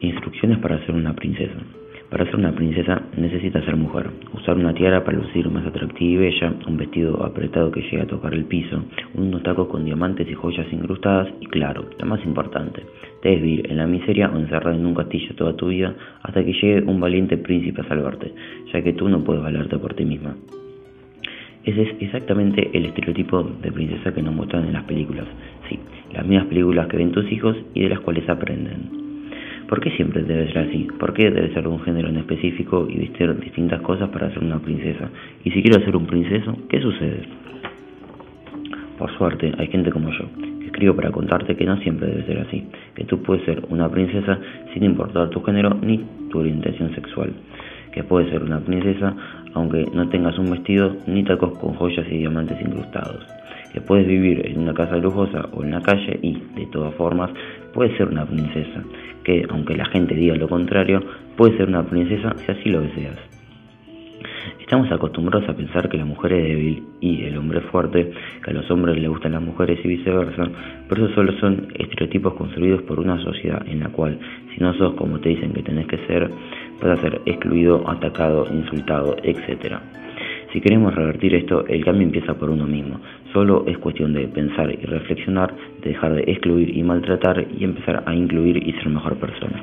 Instrucciones para ser una princesa. Para ser una princesa necesitas ser mujer, usar una tiara para lucir más atractiva y bella, un vestido apretado que llegue a tocar el piso, unos tacos con diamantes y joyas incrustadas y claro, lo más importante, debes vivir en la miseria o encerrada en un castillo toda tu vida hasta que llegue un valiente príncipe a salvarte, ya que tú no puedes valerte por ti misma. Ese es exactamente el estereotipo de princesa que nos muestran en las películas, sí, las mismas películas que ven tus hijos y de las cuales aprenden. ¿Por qué siempre debe ser así? ¿Por qué debe ser de un género en específico y vestir distintas cosas para ser una princesa? Y si quiero ser un princeso, ¿qué sucede? Por suerte, hay gente como yo, que escribo para contarte que no siempre debe ser así, que tú puedes ser una princesa sin importar tu género ni tu orientación sexual, que puedes ser una princesa aunque no tengas un vestido ni tacos con joyas y diamantes incrustados, que puedes vivir en una casa lujosa o en la calle y, de todas formas, puedes ser una princesa, que, aunque la gente diga lo contrario, puede ser una princesa si así lo deseas. Estamos acostumbrados a pensar que la mujer es débil y el hombre es fuerte, que a los hombres les gustan las mujeres y viceversa, pero eso solo son estereotipos construidos por una sociedad en la cual, si no sos como te dicen que tenés que ser, vas a ser excluido, atacado, insultado, etc. Si queremos revertir esto, el cambio empieza por uno mismo. Solo es cuestión de pensar y reflexionar, de dejar de excluir y maltratar y empezar a incluir y ser mejor persona.